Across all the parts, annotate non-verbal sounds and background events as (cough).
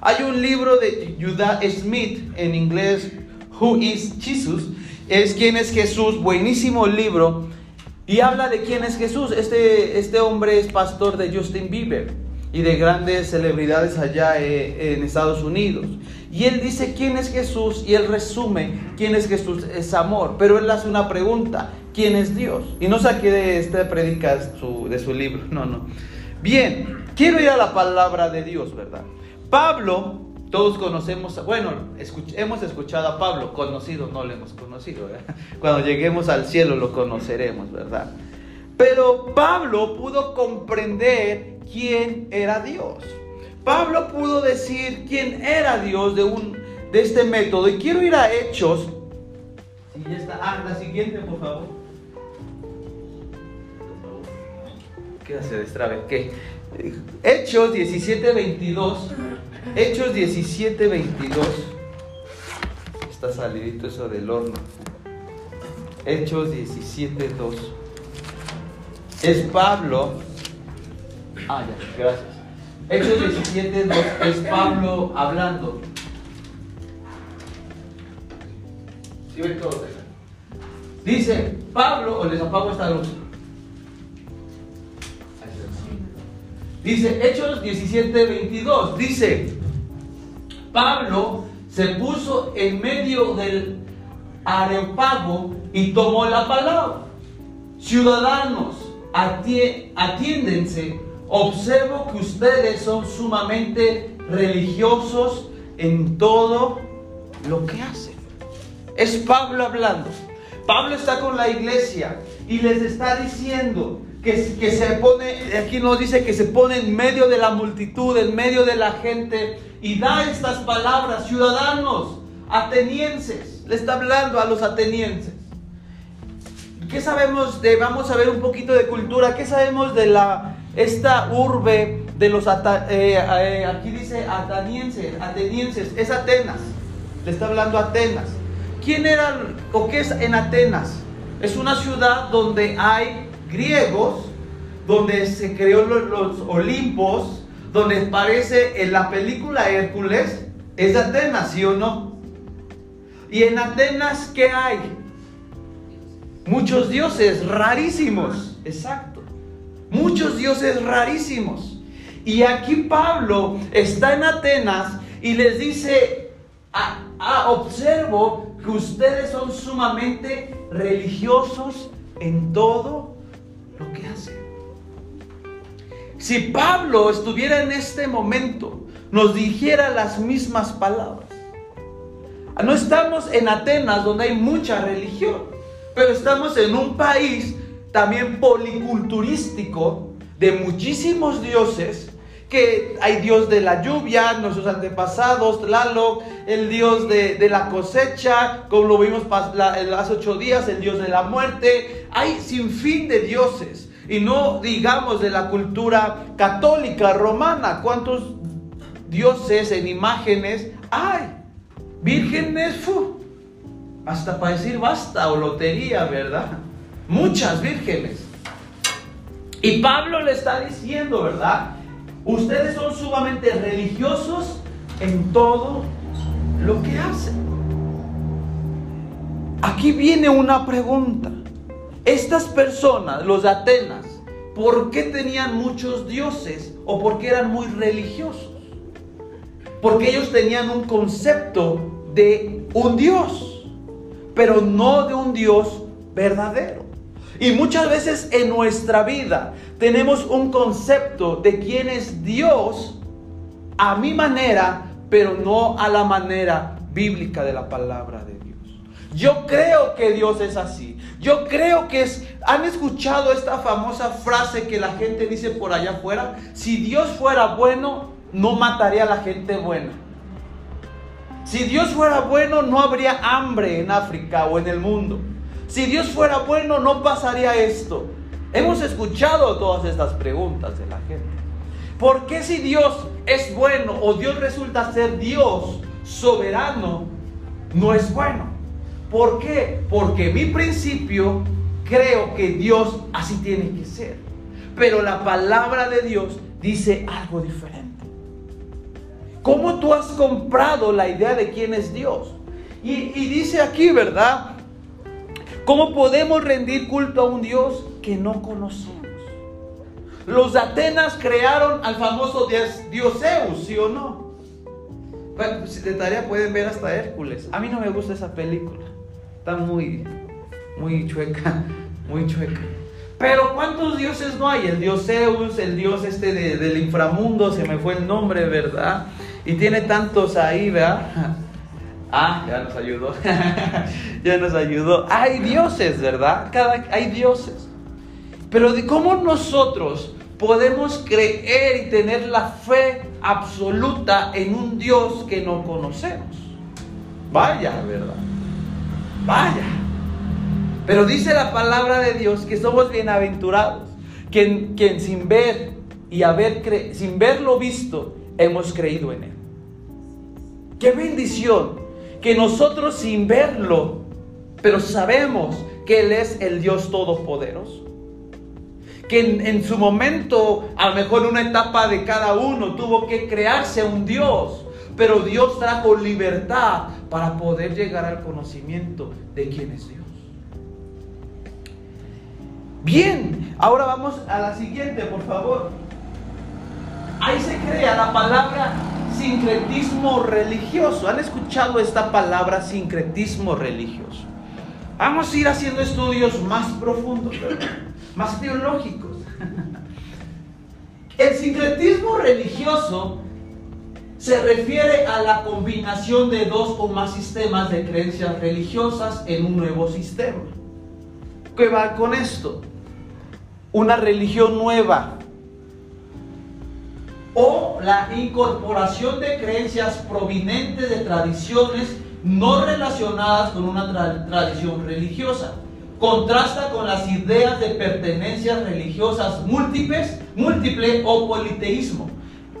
Hay un libro de Judah Smith en inglés, Who is Jesus? Es quién es Jesús, buenísimo libro. Y habla de quién es Jesús. Este, este hombre es pastor de Justin Bieber y de grandes celebridades allá eh, en Estados Unidos. Y él dice quién es Jesús y él resume quién es Jesús, es amor. Pero él hace una pregunta, ¿quién es Dios? Y no saqué de esta predica de su libro, (laughs) no, no. Bien, quiero ir a la palabra de Dios, ¿verdad? Pablo, todos conocemos, bueno, hemos escuchado a Pablo, conocido, no lo hemos conocido, ¿verdad? (laughs) Cuando lleguemos al cielo lo conoceremos, ¿verdad? Pero Pablo pudo comprender quién era Dios. Pablo pudo decir quién era Dios de, un, de este método. Y quiero ir a Hechos. Si ya está. Ah, la siguiente, por favor. ¿Qué se destrabe. ¿Qué? Hechos 17, 22. Hechos 17, 22. Está salidito eso del horno. Hechos 17, 2. Es Pablo. Ah, ya, gracias. Hechos 17, 2 es Pablo hablando. ¿Sí ven? Dice Pablo, o les apago esta luz. Dice Hechos 17, 22. Dice, Pablo se puso en medio del areopago y tomó la palabra. Ciudadanos, atiéndense observo que ustedes son sumamente religiosos en todo lo que hacen. Es Pablo hablando. Pablo está con la iglesia y les está diciendo que, que, se pone, aquí nos dice que se pone en medio de la multitud, en medio de la gente y da estas palabras, ciudadanos, atenienses. Le está hablando a los atenienses. ¿Qué sabemos de, vamos a ver un poquito de cultura, qué sabemos de la esta urbe de los, eh, eh, aquí dice atenienses, atenienses, es Atenas, le está hablando Atenas. ¿Quién era o qué es en Atenas? Es una ciudad donde hay griegos, donde se creó los, Olimpos, donde parece en la película Hércules, es Atenas, ¿sí o no? Y en Atenas, ¿qué hay? Muchos dioses rarísimos, exacto muchos dioses rarísimos. Y aquí Pablo está en Atenas y les dice, ah, ah, observo que ustedes son sumamente religiosos en todo lo que hacen. Si Pablo estuviera en este momento, nos dijera las mismas palabras. No estamos en Atenas donde hay mucha religión, pero estamos en un país también policulturístico de muchísimos dioses, que hay Dios de la lluvia, nuestros antepasados, Tlaloc, el Dios de, la cosecha, como lo vimos las ocho días, el Dios de la muerte, hay sin fin de dioses. Y no digamos de la cultura católica romana, ¿cuántos dioses en imágenes hay? Vírgenes, hasta para decir basta o lotería, ¿verdad? muchas vírgenes. Y Pablo le está diciendo, ¿verdad? Ustedes son sumamente religiosos en todo lo que hacen. Aquí viene una pregunta. Estas personas, los Atenas, ¿por qué tenían muchos dioses o por qué eran muy religiosos? Porque ellos tenían un concepto de un Dios, pero no de un Dios verdadero. Y muchas veces en nuestra vida tenemos un concepto de quién es Dios a mi manera, pero no a la manera bíblica de la palabra de Dios. Yo creo que Dios es así. Yo creo que es... ¿Han escuchado esta famosa frase que la gente dice por allá afuera? Si Dios fuera bueno, no mataría a la gente buena. Si Dios fuera bueno, no habría hambre en África o en el mundo. Si Dios fuera bueno, no pasaría esto. Hemos escuchado todas estas preguntas de la gente. ¿Por qué si Dios es bueno o Dios resulta ser Dios soberano, no es bueno? ¿Por qué? Porque mi principio creo que Dios así tiene que ser. Pero la palabra de Dios dice algo diferente. ¿Cómo tú has comprado la idea de quién es Dios? Y, y dice aquí, ¿verdad? ¿Cómo podemos rendir culto a un Dios que no conocemos? Los Atenas crearon al famoso Dios Zeus, ¿sí o no? Bueno, si de tarea pueden ver hasta Hércules. A mí no me gusta esa película. Está muy, muy chueca, (laughs) muy chueca. Pero ¿cuántos dioses no hay? El dios Zeus, el dios este del inframundo, se me fue el nombre, ¿verdad? Y tiene tantos ahí, ¿verdad? (laughs) Ah, ya nos ayudó. (laughs) ya nos ayudó. Hay dioses, ¿verdad? Cada, hay dioses. Pero de cómo nosotros podemos creer y tener la fe absoluta en un Dios que no conocemos. Vaya, ¿verdad? Vaya. Pero dice la palabra de Dios que somos bienaventurados, quien, quien sin ver y haber cre sin verlo visto hemos creído en él. Qué bendición que nosotros sin verlo, pero sabemos que él es el Dios todopoderoso que en, su momento, a lo mejor una etapa de cada uno, tuvo que crearse un Dios, pero Dios trajo libertad para poder llegar al conocimiento de quién es Dios. Bien, ahora vamos a la siguiente, por favor. Ahí se crea la palabra sincretismo religioso. ¿Han escuchado esta palabra sincretismo religioso? Vamos a ir haciendo estudios más profundos más teológicos. El sincretismo religioso se refiere a la combinación de dos o más sistemas de creencias religiosas en un nuevo sistema. ¿Qué va con esto? Una religión nueva o la incorporación de creencias provenientes de tradiciones no relacionadas con una tradición religiosa contrasta con las ideas de pertenencias religiosas múltiples, múltiple o politeísmo.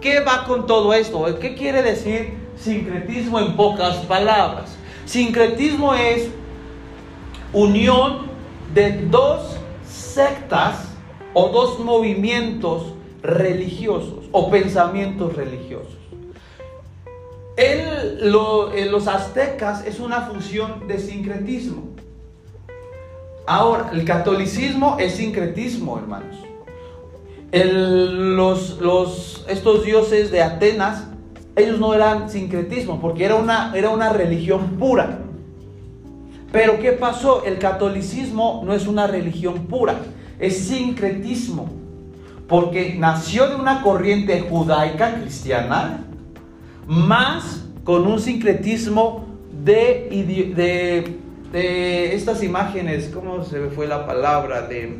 ¿Qué va con todo esto? ¿Qué quiere decir sincretismo en pocas palabras? Sincretismo es unión de dos sectas o dos movimientos religiosos o pensamientos religiosos. En, los aztecas es una función de sincretismo. Ahora, el catolicismo es sincretismo, hermanos. los, estos dioses de Atenas, ellos no eran sincretismo, porque era una, era una religión pura. Pero ¿qué pasó? El catolicismo no es una religión pura, es sincretismo, porque nació de una corriente judaica cristiana, más con un sincretismo de, estas imágenes, ¿cómo se fue la palabra? De,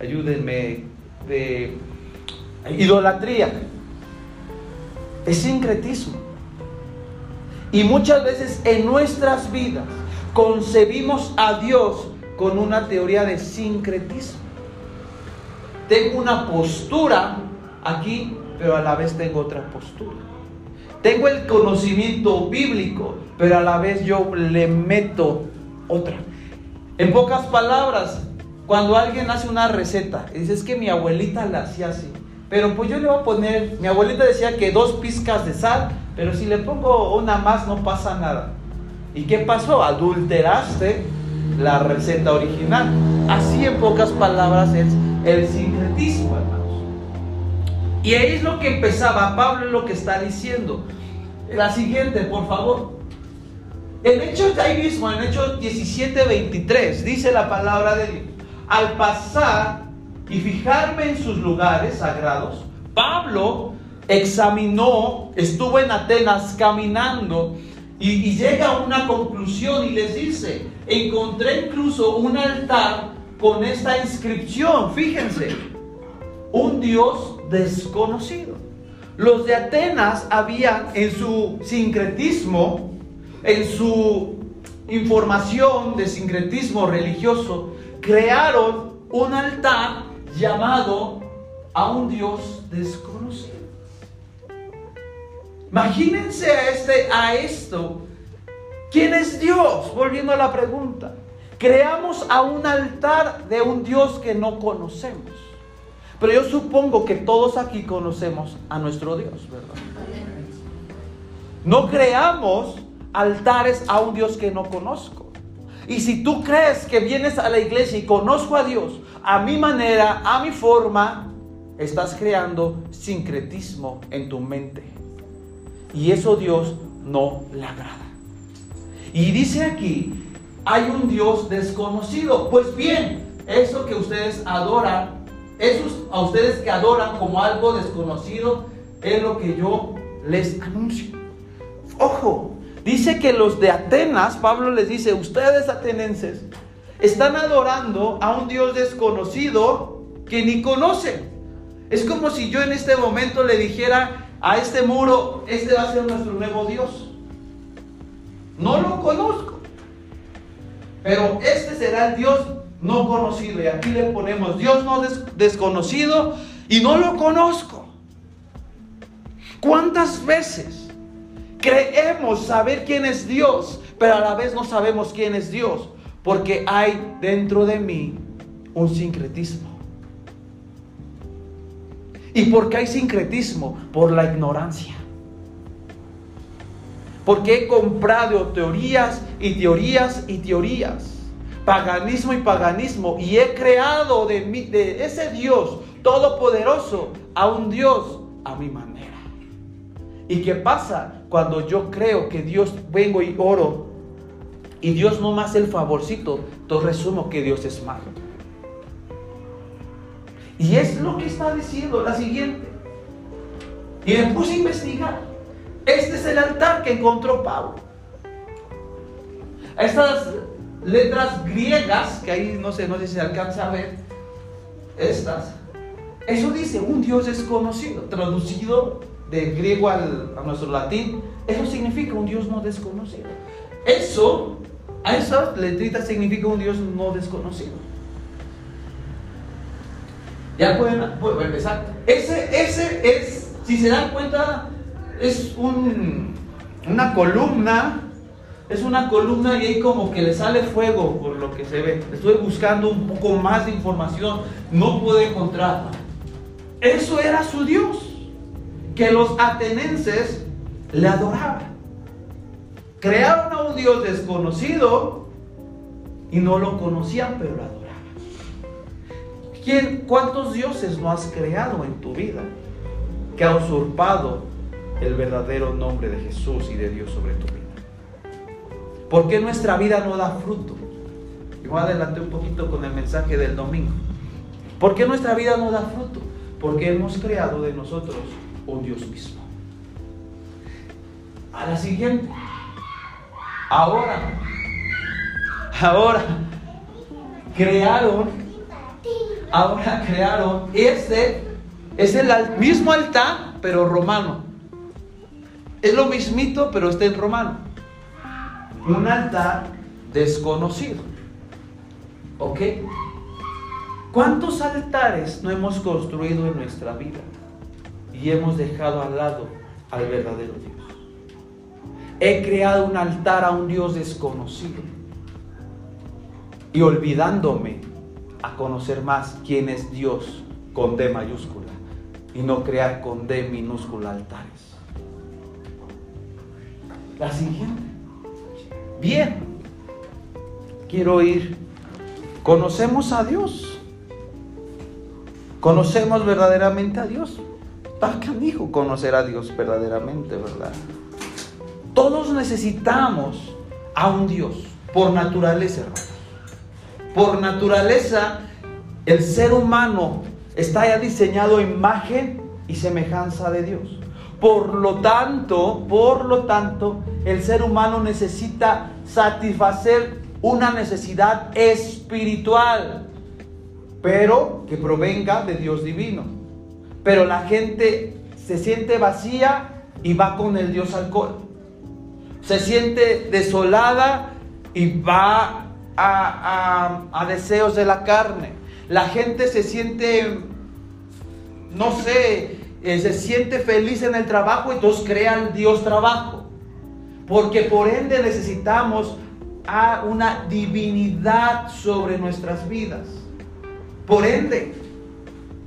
ayúdenme, de idolatría. Es sincretismo. Y muchas veces en nuestras vidas concebimos a Dios con una teoría de sincretismo. Tengo una postura aquí, pero a la vez tengo otra postura. Tengo el conocimiento bíblico, pero a la vez yo le meto otra. En pocas palabras, cuando alguien hace una receta, dice, es que mi abuelita la hacía así. Pero pues yo le voy a poner, mi abuelita decía que dos pizcas de sal, pero si le pongo una más no pasa nada. ¿Y qué pasó? Adulteraste la receta original. Así en pocas palabras es el sincretismo, hermanos. Y ahí es lo que empezaba, Pablo lo que está diciendo. La siguiente, por favor. En Hechos, ahí mismo, en Hechos 17, 23, dice la palabra de Dios. Al pasar y fijarme en sus lugares sagrados, Pablo examinó, estuvo en Atenas caminando y, y llega a una conclusión y les dice, encontré incluso un altar con esta inscripción, fíjense, un Dios desconocido. Los de Atenas habían en su sincretismo, en su información de sincretismo religioso, crearon un altar llamado a un Dios desconocido. Imagínense a, este, a esto. ¿Quién es Dios? Volviendo a la pregunta. Creamos a un altar de un Dios que no conocemos. Pero yo supongo que todos aquí conocemos a nuestro Dios, ¿verdad? No creamos altares a un Dios que no conozco. Y si tú crees que vienes a la iglesia y conozco a Dios a mi manera, a mi forma, estás creando sincretismo en tu mente. Y eso Dios no le agrada. Y dice aquí, hay un Dios desconocido. Pues bien, eso que ustedes adoran, esos a ustedes que adoran como algo desconocido, es lo que yo les anuncio. Ojo, dice que los de Atenas, Pablo les dice, ustedes atenenses, están adorando a un Dios desconocido que ni conocen. Es como si yo en este momento le dijera a este muro, este va a ser nuestro nuevo Dios. No lo conozco. Pero este será el Dios no conocido. Y aquí le ponemos Dios no desconocido y no lo conozco. ¿Cuántas veces creemos saber quién es Dios, pero a la vez no sabemos quién es Dios? Porque hay dentro de mí un sincretismo. ¿Y por qué hay sincretismo? Por la ignorancia. Porque he comprado teorías y teorías y teorías. Paganismo y paganismo. Y he creado de, de ese Dios todopoderoso a un Dios a mi manera. ¿Y qué pasa cuando yo creo que Dios vengo y oro y Dios no me hace el favorcito? Entonces resumo que Dios es malo. Y es lo que está diciendo la siguiente. Y a investigar. Este es el altar que encontró Pablo. Estas letras griegas, que ahí no sé, no sé si se alcanza a ver, estas, eso dice un Dios desconocido, traducido de griego al, a nuestro latín, eso significa un Dios no desconocido. Eso, a esas letritas significa un Dios no desconocido. Ya pueden, pueden empezar. Ese, ese es, si se dan cuenta, es una columna, es una columna y ahí como que le sale fuego por lo que se ve. Estoy buscando un poco más de información, no puedo encontrar. Eso era su Dios, que los atenienses le adoraban. Crearon a un Dios desconocido y no lo conocían, pero lo adoraban. ¿Quién, ¿Cuántos dioses no has creado en tu vida que ha usurpado el verdadero nombre de Jesús y de Dios sobre tu vida. ¿Por qué nuestra vida no da fruto? Y voy adelante un poquito con el mensaje del domingo. ¿Por qué nuestra vida no da fruto? Porque hemos creado de nosotros un Dios mismo. A la siguiente. Ahora, ahora crearon, ahora crearon este, es el mismo altar, pero romano. Es lo mismito, pero está en romano. Un altar desconocido. ¿Ok? ¿Cuántos altares no hemos construido en nuestra vida y hemos dejado al lado al verdadero Dios? He creado un altar a un Dios desconocido y olvidándome a conocer más quién es Dios con D mayúscula y no crear con D minúscula altares. La siguiente. Bien. Quiero ir. Conocemos a Dios. Conocemos verdaderamente a Dios. qué dijo conocer a Dios verdaderamente, ¿verdad? Todos necesitamos a un Dios por naturaleza, Por naturaleza, el ser humano está ya diseñado imagen y semejanza de Dios. Por lo tanto, por lo tanto, el ser humano necesita satisfacer una necesidad espiritual, pero que provenga de Dios divino. Pero la gente se siente vacía y va con el Dios alcohol. Se siente desolada y va a, a deseos de la carne. La gente se siente, no sé, se siente feliz en el trabajo, entonces crean Dios trabajo. Porque por ende necesitamos a una divinidad sobre nuestras vidas. Por ende,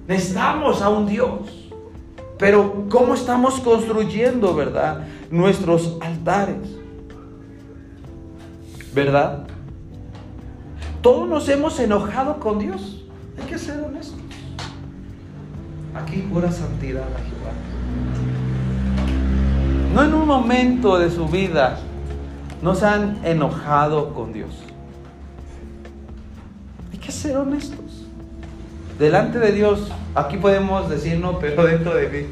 necesitamos a un Dios. Pero ¿cómo estamos construyendo, verdad? Nuestros altares. ¿Verdad? Todos nos hemos enojado con Dios. Hay que ser honestos. Aquí pura santidad a Jehová. No en un momento de su vida nos han enojado con Dios. Hay que ser honestos. Delante de Dios, aquí podemos decir no, pero dentro de mí,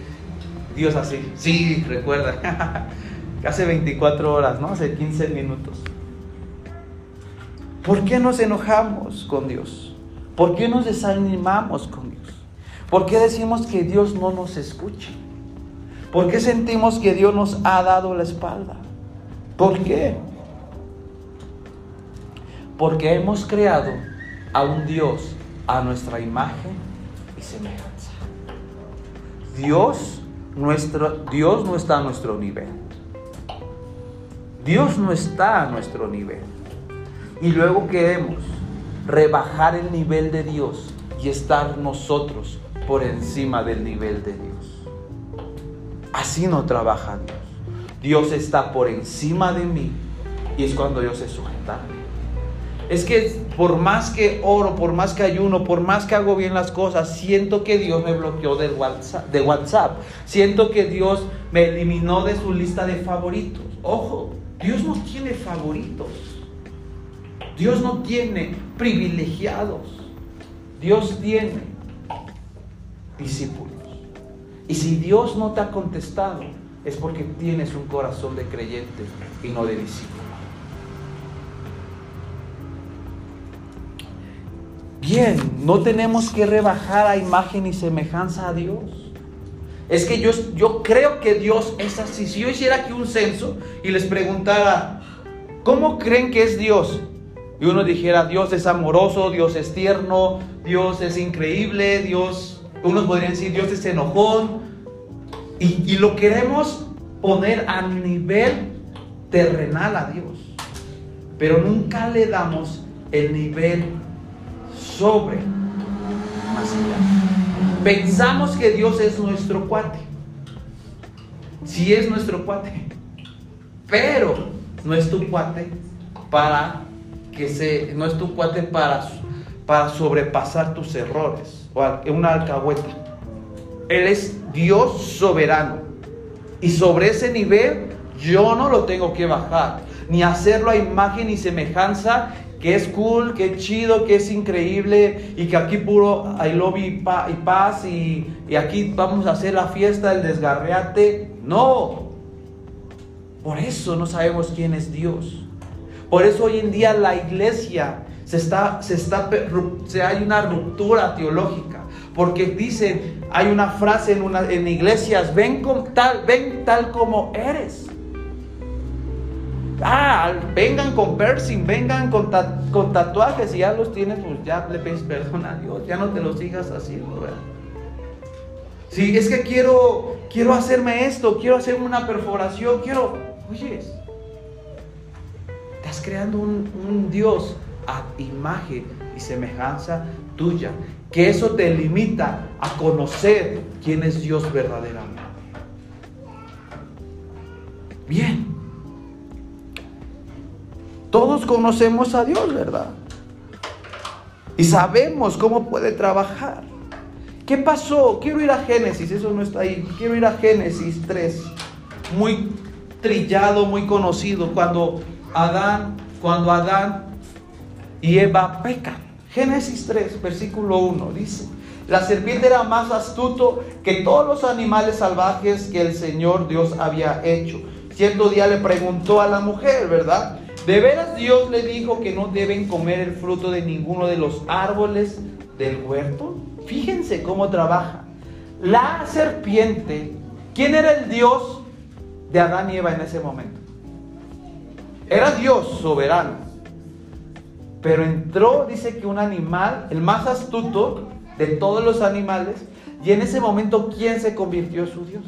Dios así. Sí, recuerda. (laughs) Hace 24 horas, ¿no? Hace 15 minutos. ¿Por qué nos enojamos con Dios? ¿Por qué nos desanimamos con Dios? ¿Por qué decimos que Dios no nos escucha? ¿Por qué sentimos que Dios nos ha dado la espalda? ¿Por qué? Porque hemos creado a un Dios a nuestra imagen y semejanza. Dios, nuestro, Dios no está a nuestro nivel. Dios no está a nuestro nivel. Y luego queremos rebajar el nivel de Dios y estar nosotros por encima del nivel de Dios. Así no trabaja Dios. Dios está por encima de mí y es cuando Dios se sujeta es que por más que oro, por más que ayuno, por más que hago bien las cosas, siento que Dios me bloqueó de WhatsApp, de WhatsApp. Siento que Dios me eliminó de su lista de favoritos. Ojo, Dios no tiene favoritos. Dios no tiene privilegiados. Dios tiene discípulos. Y si Dios no te ha contestado, es porque tienes un corazón de creyente y no de discípulo. Bien, no tenemos que rebajar a imagen y semejanza a Dios. Es que yo, yo creo que Dios es así. Si yo hiciera aquí un censo y les preguntara, ¿cómo creen que es Dios? Y uno dijera, Dios es amoroso, Dios es tierno, Dios es increíble, Dios, unos podrían decir, Dios es enojón. Y, lo queremos poner a nivel terrenal a Dios. Pero nunca le damos el nivel sobre más allá. Pensamos que Dios es nuestro cuate. Si es nuestro cuate. Pero no es tu cuate para que se no es tu cuate para para sobrepasar tus errores o una alcahueta. Él es Dios soberano. Y sobre ese nivel yo no lo tengo que bajar, ni hacerlo a imagen y semejanza que es cool, que es chido, que es increíble y que aquí puro I love y, paz y, y, aquí vamos a hacer la fiesta del desgarreate. No. Por eso no sabemos quién es Dios. Por eso hoy en día la iglesia se está, se está, se hay una ruptura teológica. Porque dicen, hay una frase en, una, en iglesias, ven, con tal, ven tal como eres. Ah, vengan con piercing, vengan con, con tatuajes y ya los tienes, pues ya le pides perdón a Dios, ya no te los sigas haciendo, ¿verdad? Si es que quiero, quiero hacerme esto, quiero hacerme una perforación, quiero, oye, estás creando un, un Dios a imagen y semejanza tuya, que eso te limita a conocer quién es Dios verdaderamente. Bien. Todos conocemos a Dios, ¿verdad? Y sabemos cómo puede trabajar. ¿Qué pasó? Quiero ir a Génesis, eso no está ahí. Quiero ir a Génesis 3. Muy trillado, muy conocido. Cuando Adán, cuando Adán y Eva pecan. Génesis 3, versículo 1 dice, la serpiente era más astuto que todos los animales salvajes que el Señor Dios había hecho. Cierto día le preguntó a la mujer, ¿verdad? ¿De veras Dios le dijo que no deben comer el fruto de ninguno de los árboles del huerto? Fíjense cómo trabaja. La serpiente, ¿quién era el Dios de Adán y Eva en ese momento? Era Dios soberano. Pero entró, dice que un animal, el más astuto de todos los animales, y en ese momento, ¿quién se convirtió en su Dios?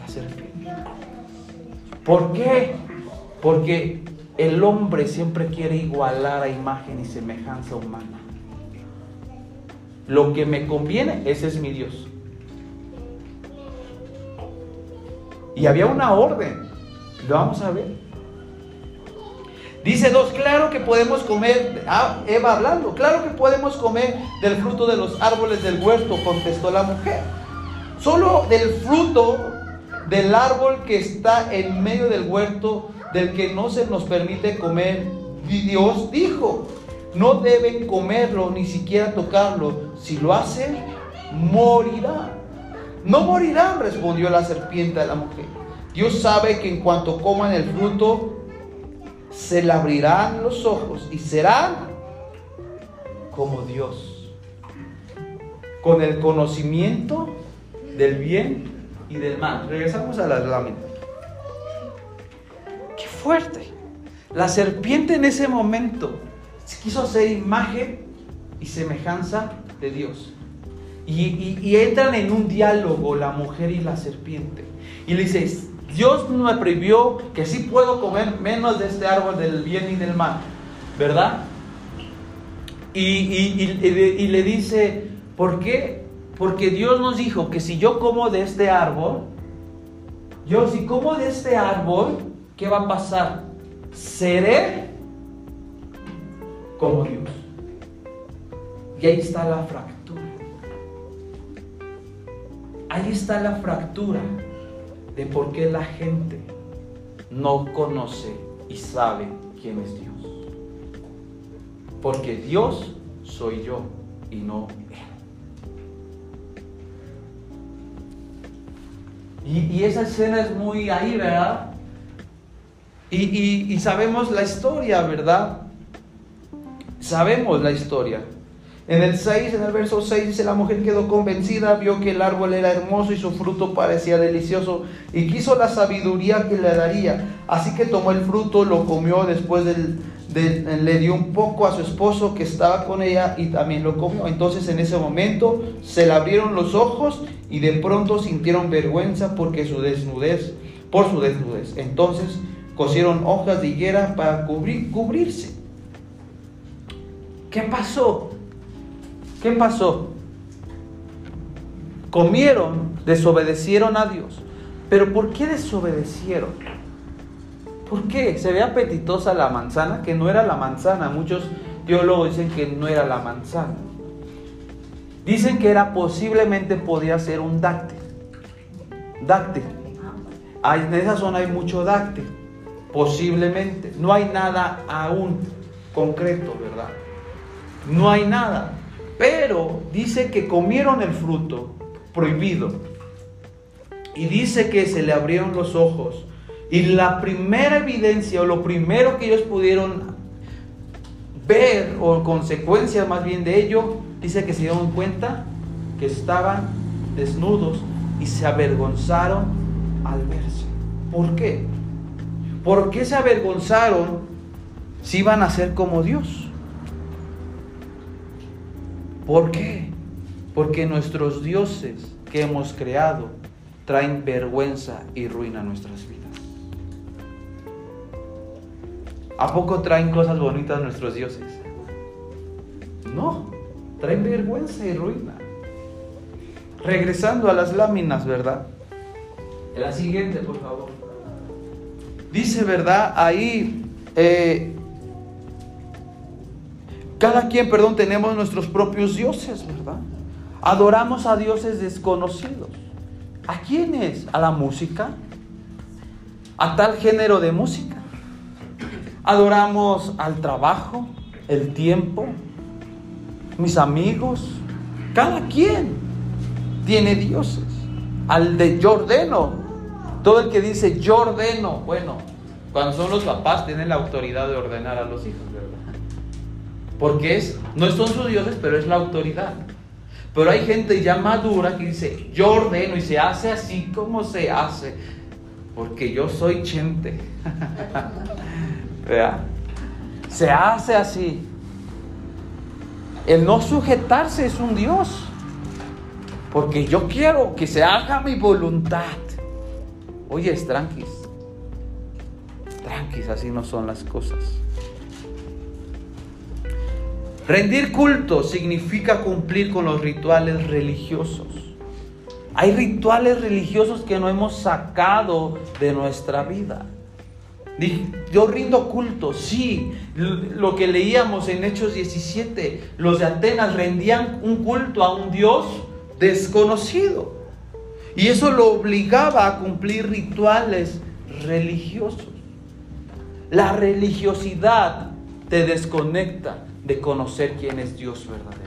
La serpiente. ¿Por qué? Porque el hombre siempre quiere igualar a imagen y semejanza humana. Lo que me conviene, ese es mi Dios. Y había una orden, lo vamos a ver. Dice dos, claro que podemos comer, ah, Eva hablando, claro que podemos comer del fruto de los árboles del huerto, contestó la mujer. Solo del fruto del árbol que está en medio del huerto, del que no se nos permite comer. Dios dijo, no deben comerlo ni siquiera tocarlo. Si lo hacen, morirán. No morirán, respondió la serpiente a la mujer. Dios sabe que en cuanto coman el fruto, se le abrirán los ojos y serán como Dios, con el conocimiento del bien y del mal. Regresamos a las láminas. Qué fuerte. La serpiente en ese momento quiso hacer imagen y semejanza de Dios. Y, entran en un diálogo la mujer y la serpiente. Y le dice, Dios me prohibió que sí puedo comer menos de este árbol del bien y del mal, ¿verdad? Y, y, le dice, ¿por qué? Porque Dios nos dijo que si yo como de este árbol, yo si como de este árbol, ¿qué va a pasar? Seré como Dios. Y ahí está la fractura. Ahí está la fractura de por qué la gente no conoce y sabe quién es Dios. Porque Dios soy yo y no Él. Y, esa escena es muy ahí, ¿verdad? Y, y sabemos la historia, ¿verdad? Sabemos la historia. En el 6, en el verso 6 dice, la mujer quedó convencida, vio que el árbol era hermoso y su fruto parecía delicioso y quiso la sabiduría que le daría. Así que tomó el fruto, lo comió, después le dio un poco a su esposo que estaba con ella y también lo comió. Entonces en ese momento se le abrieron los ojos y de pronto sintieron vergüenza porque su desnudez, por su desnudez. Entonces cosieron hojas de higuera para cubrir, cubrirse. ¿Qué pasó? ¿Qué pasó? Comieron, desobedecieron a Dios. Pero ¿por qué desobedecieron? ¿Por qué? Se ve apetitosa la manzana, que no era la manzana. Muchos teólogos dicen que no era la manzana. Dicen que era posiblemente podía ser un dáctil. Dáctil. En esa zona hay mucho dáctil. Posiblemente. No hay nada aún concreto, ¿verdad? No hay nada. Pero dice que comieron el fruto prohibido. Y dice que se le abrieron los ojos. Y la primera evidencia o lo primero que ellos pudieron ver o consecuencias más bien de ello, dice que se dieron cuenta que estaban desnudos y se avergonzaron al verse. ¿Por qué? ¿Por qué se avergonzaron si iban a ser como Dios? ¿Por qué? Porque nuestros dioses que hemos creado traen vergüenza y ruina a nuestras vidas. ¿A poco traen cosas bonitas nuestros dioses? No, traen vergüenza y ruina. Regresando a las láminas, ¿verdad? La siguiente, por favor. Dice, ¿verdad? Ahí eh, cada quien, perdón, tenemos nuestros propios dioses, ¿verdad? Adoramos a dioses desconocidos. ¿A quiénes? ¿A la música? ¿A tal género de música? Adoramos al trabajo, el tiempo, mis amigos. Cada quien tiene dioses. Al de Jordeno. Todo el que dice Jordeno, bueno, cuando son los papás tienen la autoridad de ordenar a los hijos. Porque es, no son sus dioses, pero es la autoridad. Pero hay gente ya madura que dice, yo ordeno y se hace así como se hace. Porque yo soy chente. (laughs) ¿Verdad? Se hace así. El no sujetarse es un Dios. Porque yo quiero que se haga mi voluntad. Oye, tranquis. Tranquis, así no son las cosas. Rendir culto significa cumplir con los rituales religiosos. Hay rituales religiosos que no hemos sacado de nuestra vida. Yo rindo culto, sí. Lo que leíamos en Hechos 17, los de Atenas rendían un culto a un Dios desconocido. Y eso lo obligaba a cumplir rituales religiosos. La religiosidad te desconecta de conocer quién es Dios verdaderamente.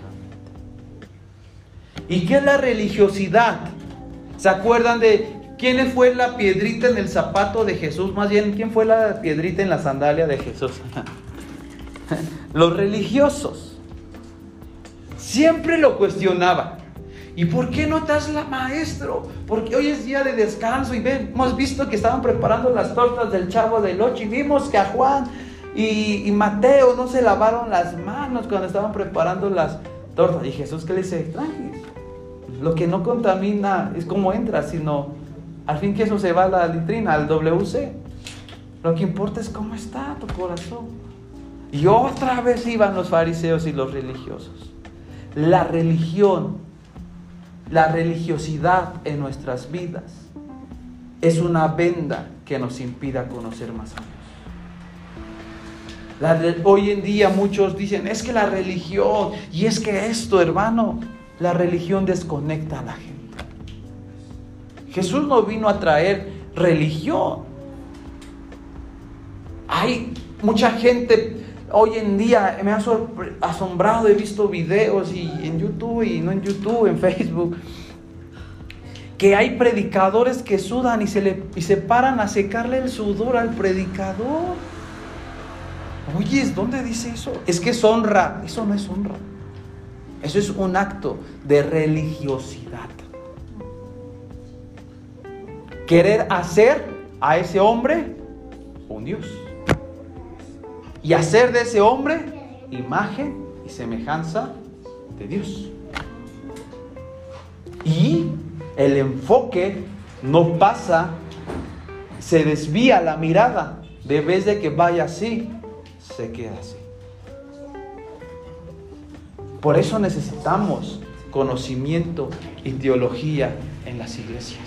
¿Y qué es la religiosidad? ¿Se acuerdan de quién fue la piedrita en el zapato de Jesús? Más bien, ¿quién fue la piedrita en la sandalia de Jesús? (laughs) Los religiosos. Siempre lo cuestionaban. ¿Y por qué no estás la maestro? Porque hoy es día de descanso y hemos visto que estaban preparando las tortas del chavo del ocho y vimos que a Juan y, Mateo no se lavaron las manos cuando estaban preparando las tortas. Y Jesús que le dice, tranqui, lo que no contamina es cómo entra, sino al fin que eso se va a la litrina, al WC. Lo que importa es cómo está tu corazón. Y otra vez iban los fariseos y los religiosos. La religión, la religiosidad en nuestras vidas es una venda que nos impida conocer más a Dios. Hoy en día muchos dicen, es que la religión, y es que esto, hermano, la religión desconecta a la gente. Jesús no vino a traer religión. Hay mucha gente hoy en día, me ha asombrado, he visto videos y en YouTube y no en YouTube, en Facebook, que hay predicadores que sudan y se, le, y se paran a secarle el sudor al predicador. Oye, ¿dónde dice eso? Es que es honra. Eso no es honra. Eso es un acto de religiosidad. Querer hacer a ese hombre un Dios. Y hacer de ese hombre imagen y semejanza de Dios. Y el enfoque no pasa, se desvía la mirada. De vez de que vaya así, se queda así. Por eso necesitamos conocimiento y teología en las iglesias.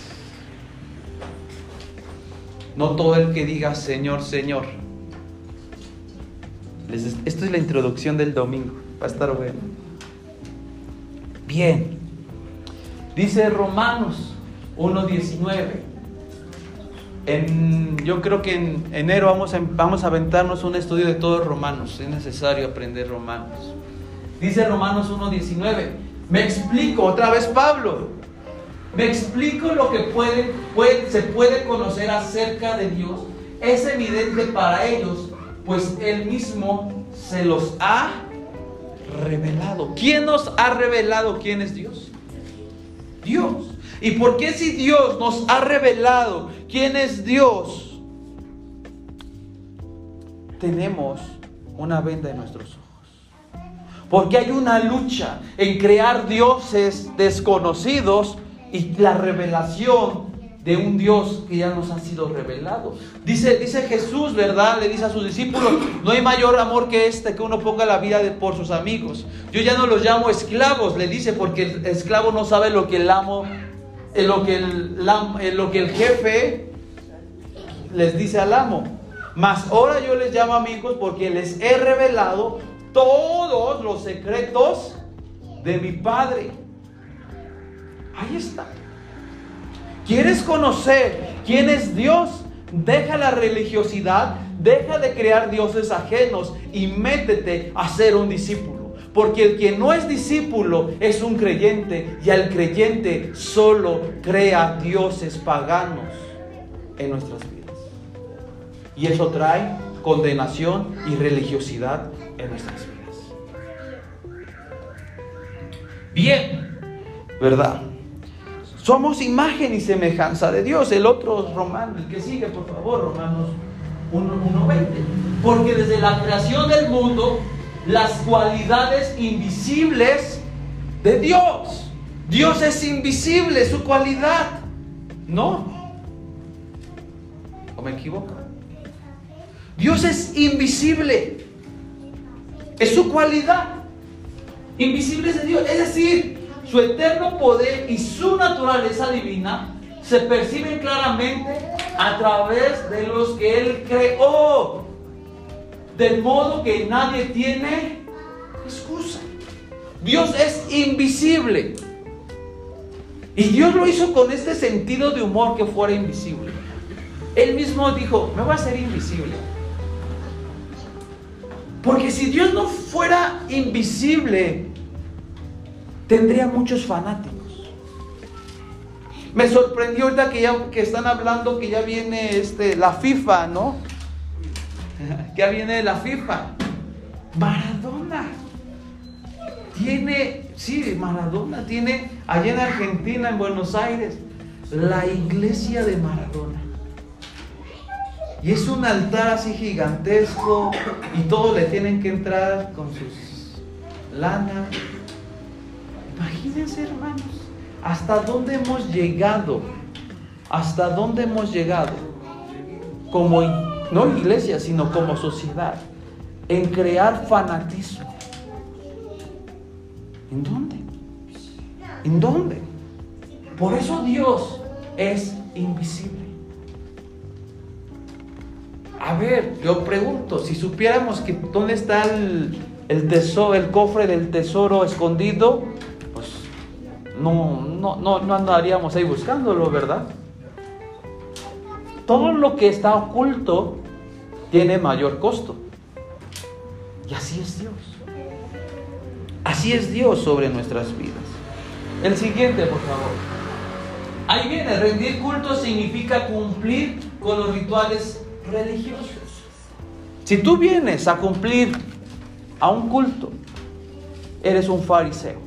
No todo el que diga Señor, Señor. Esto es la introducción del domingo. Va a estar bueno. Bien. Dice Romanos 1.19. yo creo que en enero vamos a, vamos a aventarnos un estudio de todos Romanos. Es necesario aprender Romanos. Dice Romanos 1.19. Me explico, otra vez Pablo. Me explico lo que puede, se puede conocer acerca de Dios. Es evidente para ellos, pues Él mismo se los ha revelado. ¿Quién nos ha revelado quién es Dios? Dios. ¿Y por qué si Dios nos ha revelado quién es Dios? Tenemos una venda en nuestros ojos. Porque hay una lucha en crear dioses desconocidos y la revelación de un Dios que ya nos ha sido revelado. Dice, dice Jesús, ¿verdad? Le dice a sus discípulos, no hay mayor amor que este, que uno ponga la vida por sus amigos. Yo ya no los llamo esclavos, le dice, porque el esclavo no sabe lo que el amo, eh, lo que el, lo que el jefe les dice al amo. Mas ahora yo les llamo amigos porque les he revelado todos los secretos de mi Padre. Ahí está. ¿Quieres conocer quién es Dios? Deja la religiosidad, deja de crear dioses ajenos y métete a ser un discípulo. Porque el que no es discípulo es un creyente y al creyente solo crea dioses paganos en nuestras vidas. Y eso trae condenación y religiosidad en nuestras vidas. Bien, ¿verdad? Somos imagen y semejanza de Dios. El otro romano, el que sigue, por favor, Romanos 1.20. Porque desde la creación del mundo, las cualidades invisibles de Dios. Dios es invisible, su cualidad. No. ¿O me equivoco? Dios es invisible. Es su cualidad. Invisible es de Dios. Es decir, su eterno poder y su naturaleza divina se perciben claramente a través de los que Él creó. De modo que nadie tiene excusa. Dios es invisible. Y Dios lo hizo con este sentido de humor que fuera invisible. Él mismo dijo, me va a ser invisible. Porque si Dios no fuera invisible, tendría muchos fanáticos. Me sorprendió ahorita que ya que están hablando que ya viene este, la FIFA, ¿no? (laughs) Ya viene la FIFA. Maradona. Tiene, sí, Maradona tiene allá en Argentina, en Buenos Aires, la iglesia de Maradona. Y es un altar así gigantesco y todos le tienen que entrar con sus lanas. Imagínense, hermanos, hasta dónde hemos llegado. Hasta dónde hemos llegado. Como, no iglesia, sino como sociedad. En crear fanatismo. ¿En dónde? ¿En dónde? Por eso Dios es invisible. A ver, yo pregunto, si supiéramos que dónde está el, tesoro, el cofre del tesoro escondido, pues no, no, no, no andaríamos ahí buscándolo, ¿verdad? Todo lo que está oculto tiene mayor costo. Y así es Dios. Así es Dios sobre nuestras vidas. El siguiente, por favor. Ahí viene, rendir culto significa cumplir con los rituales religiosos. Si tú vienes a cumplir a un culto, eres un fariseo.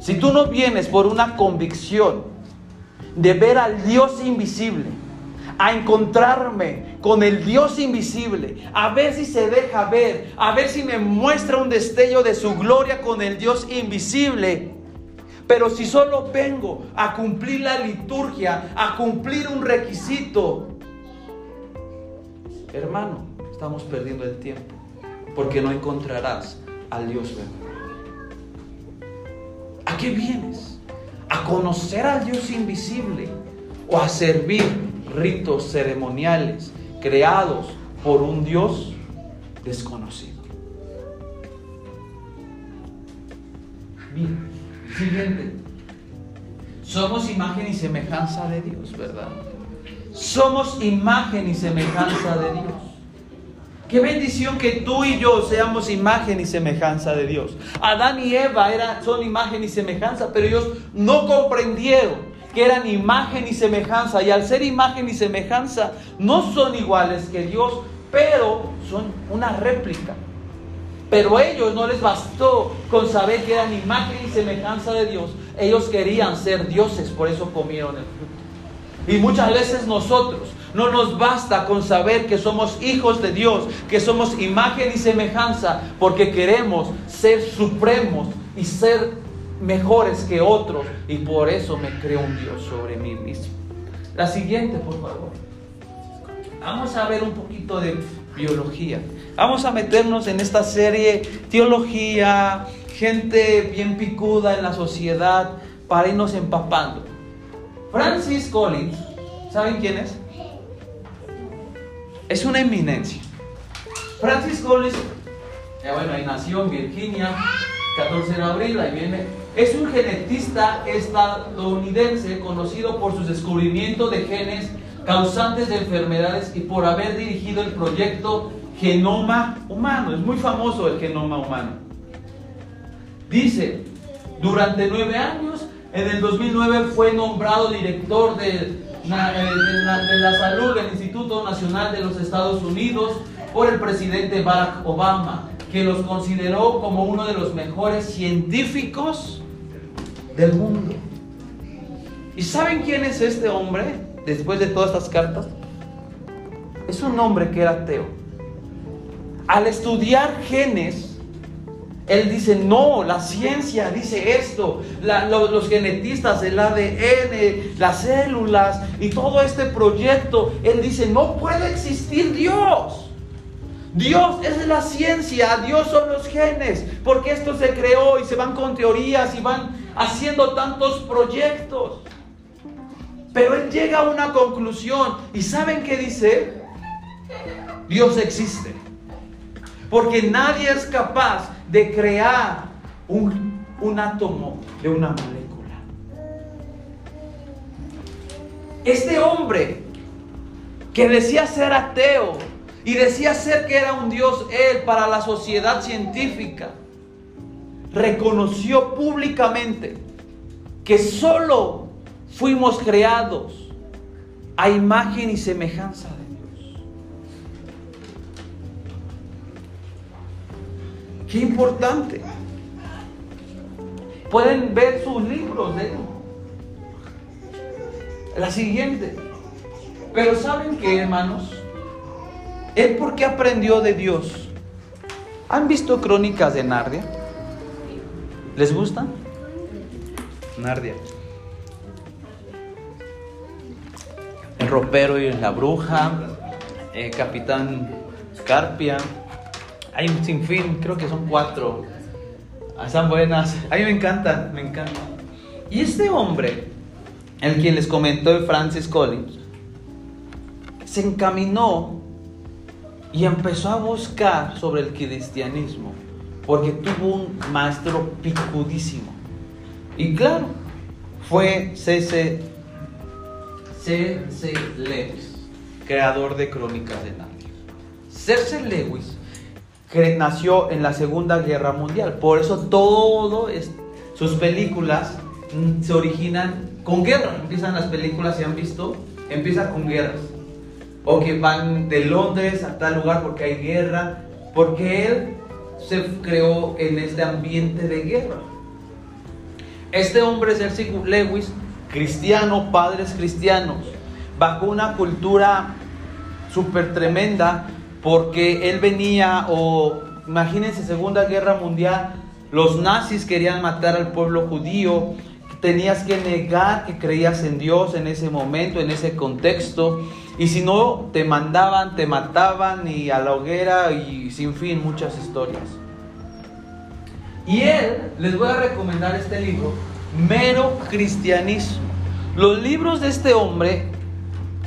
Si tú no vienes por una convicción de ver al Dios invisible, a encontrarme con el Dios invisible, a ver si se deja ver, a ver si me muestra un destello de su gloria con el Dios invisible, pero si solo vengo a cumplir la liturgia, a cumplir un requisito, hermano, estamos perdiendo el tiempo, porque no encontrarás al Dios verdadero. ¿A qué vienes? ¿A conocer al Dios invisible o a servir ritos ceremoniales creados por un Dios desconocido? Bien. Siguiente. Somos imagen y semejanza de Dios, ¿verdad? Somos imagen y semejanza de Dios. Qué bendición que tú y yo seamos imagen y semejanza de Dios. Adán y Eva son imagen y semejanza, pero ellos no comprendieron que eran imagen y semejanza. Y al ser imagen y semejanza, no son iguales que Dios, pero son una réplica. Pero ellos no les bastó con saber que eran imagen y semejanza de Dios. Ellos querían ser dioses, por eso comieron el fruto. Y muchas veces nosotros no nos basta con saber que somos hijos de Dios, que somos imagen y semejanza, porque queremos ser supremos y ser mejores que otros. Y por eso me creo un Dios sobre mí mismo. La siguiente, por favor. Vamos a ver un poquito de biología. Vamos a meternos en esta serie teología, gente bien picuda en la sociedad para irnos empapando. Francis Collins, ¿saben quién es? Es una eminencia. Francis Collins, eh, bueno, ahí nació en Virginia, 14 de abril, ahí viene. Es un genetista estadounidense conocido por sus descubrimientos de genes causantes de enfermedades y por haber dirigido el proyecto Genoma Humano. Es muy famoso el Genoma Humano. Dice, durante nueve años, en el 2009 fue nombrado director de, de, la, salud del Instituto Nacional de los Estados Unidos por el presidente Barack Obama, que los consideró como uno de los mejores científicos del mundo. ¿Y saben quién es este hombre? después de todas estas cartas, es un hombre que era ateo. Al estudiar genes, él dice, no, la ciencia dice esto, los, genetistas, el ADN, las células y todo este proyecto, él dice, no puede existir Dios. Dios es la ciencia, Dios son los genes, porque esto se creó y se van con teorías y van haciendo tantos proyectos. Pero él llega a una conclusión y ¿saben qué dice? Dios existe. Porque nadie es capaz de crear un, un átomo de una molécula. Este hombre que decía ser ateo y decía ser que era un Dios él para la sociedad científica, reconoció públicamente que solo fuimos creados a imagen y semejanza de Dios. Qué importante. Pueden ver sus libros de él. La siguiente. Pero ¿saben qué, hermanos? Él porque aprendió de Dios. ¿Han visto crónicas de Narnia? ¿Les gustan? Narnia. El ropero y la bruja, el capitán Scarpia. Hay un sinfín, creo que son cuatro. Ah, están buenas. A mí me encantan, me encantan. Y este hombre, el quien les comentó Francis Collins, se encaminó y empezó a buscar sobre el cristianismo, porque tuvo un maestro picudísimo. Y claro, fue C.C. C.C. Lewis, creador de Crónicas de Narnia. C.C. Lewis nació en la Segunda Guerra Mundial, por eso todo sus películas mm, se originan con guerra. Empiezan las películas, ¿se han visto? Empieza con guerras o que van de Londres a tal lugar porque hay guerra, porque él se creó en este ambiente de guerra. Este hombre es Lewis, cristiano, padres cristianos, bajo una cultura súper tremenda, porque él venía, o imagínense, Segunda Guerra Mundial, los nazis querían matar al pueblo judío, tenías que negar que creías en Dios en ese momento, en ese contexto. Y si no, te mandaban, te mataban y a la hoguera y sin fin muchas historias. Y él, les voy a recomendar este libro, Mero Cristianismo. Los libros de este hombre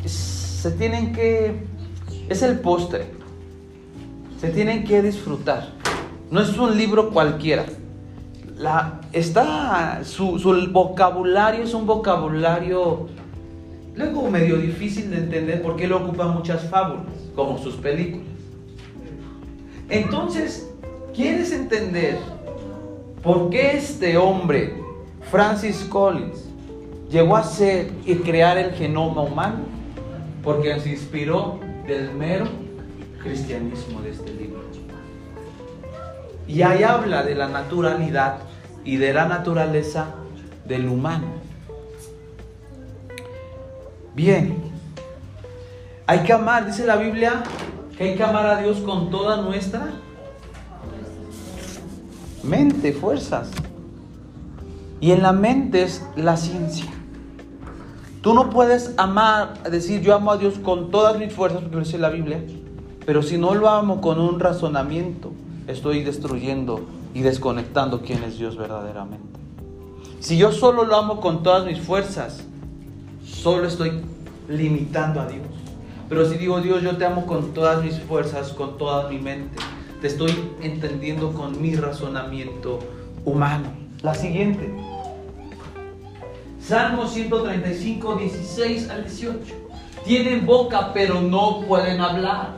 se tienen que, es el postre, se tienen que disfrutar. No es un libro cualquiera. La, está, su, su vocabulario es un vocabulario Luego medio difícil de entender porque él ocupa muchas fábulas, como sus películas. Entonces, ¿quieres entender por qué este hombre, Francis Collins, llegó a ser y crear el genoma humano? Porque se inspiró del mero cristianismo de este libro. Y ahí habla de la naturalidad y de la naturaleza del humano. Bien, hay que amar, dice la Biblia, que hay que amar a Dios con toda nuestra mente, fuerzas. Y en la mente es la ciencia. Tú no puedes amar, decir yo amo a Dios con todas mis fuerzas, porque dice la Biblia, pero si no lo amo con un razonamiento, estoy destruyendo y desconectando quién es Dios verdaderamente. Si yo solo lo amo con todas mis fuerzas, solo estoy limitando a Dios. Pero si digo, Dios, yo te amo con todas mis fuerzas, con toda mi mente, te estoy entendiendo con mi razonamiento humano. La siguiente. Salmo 135, 16 al 18. Tienen boca, pero no pueden hablar.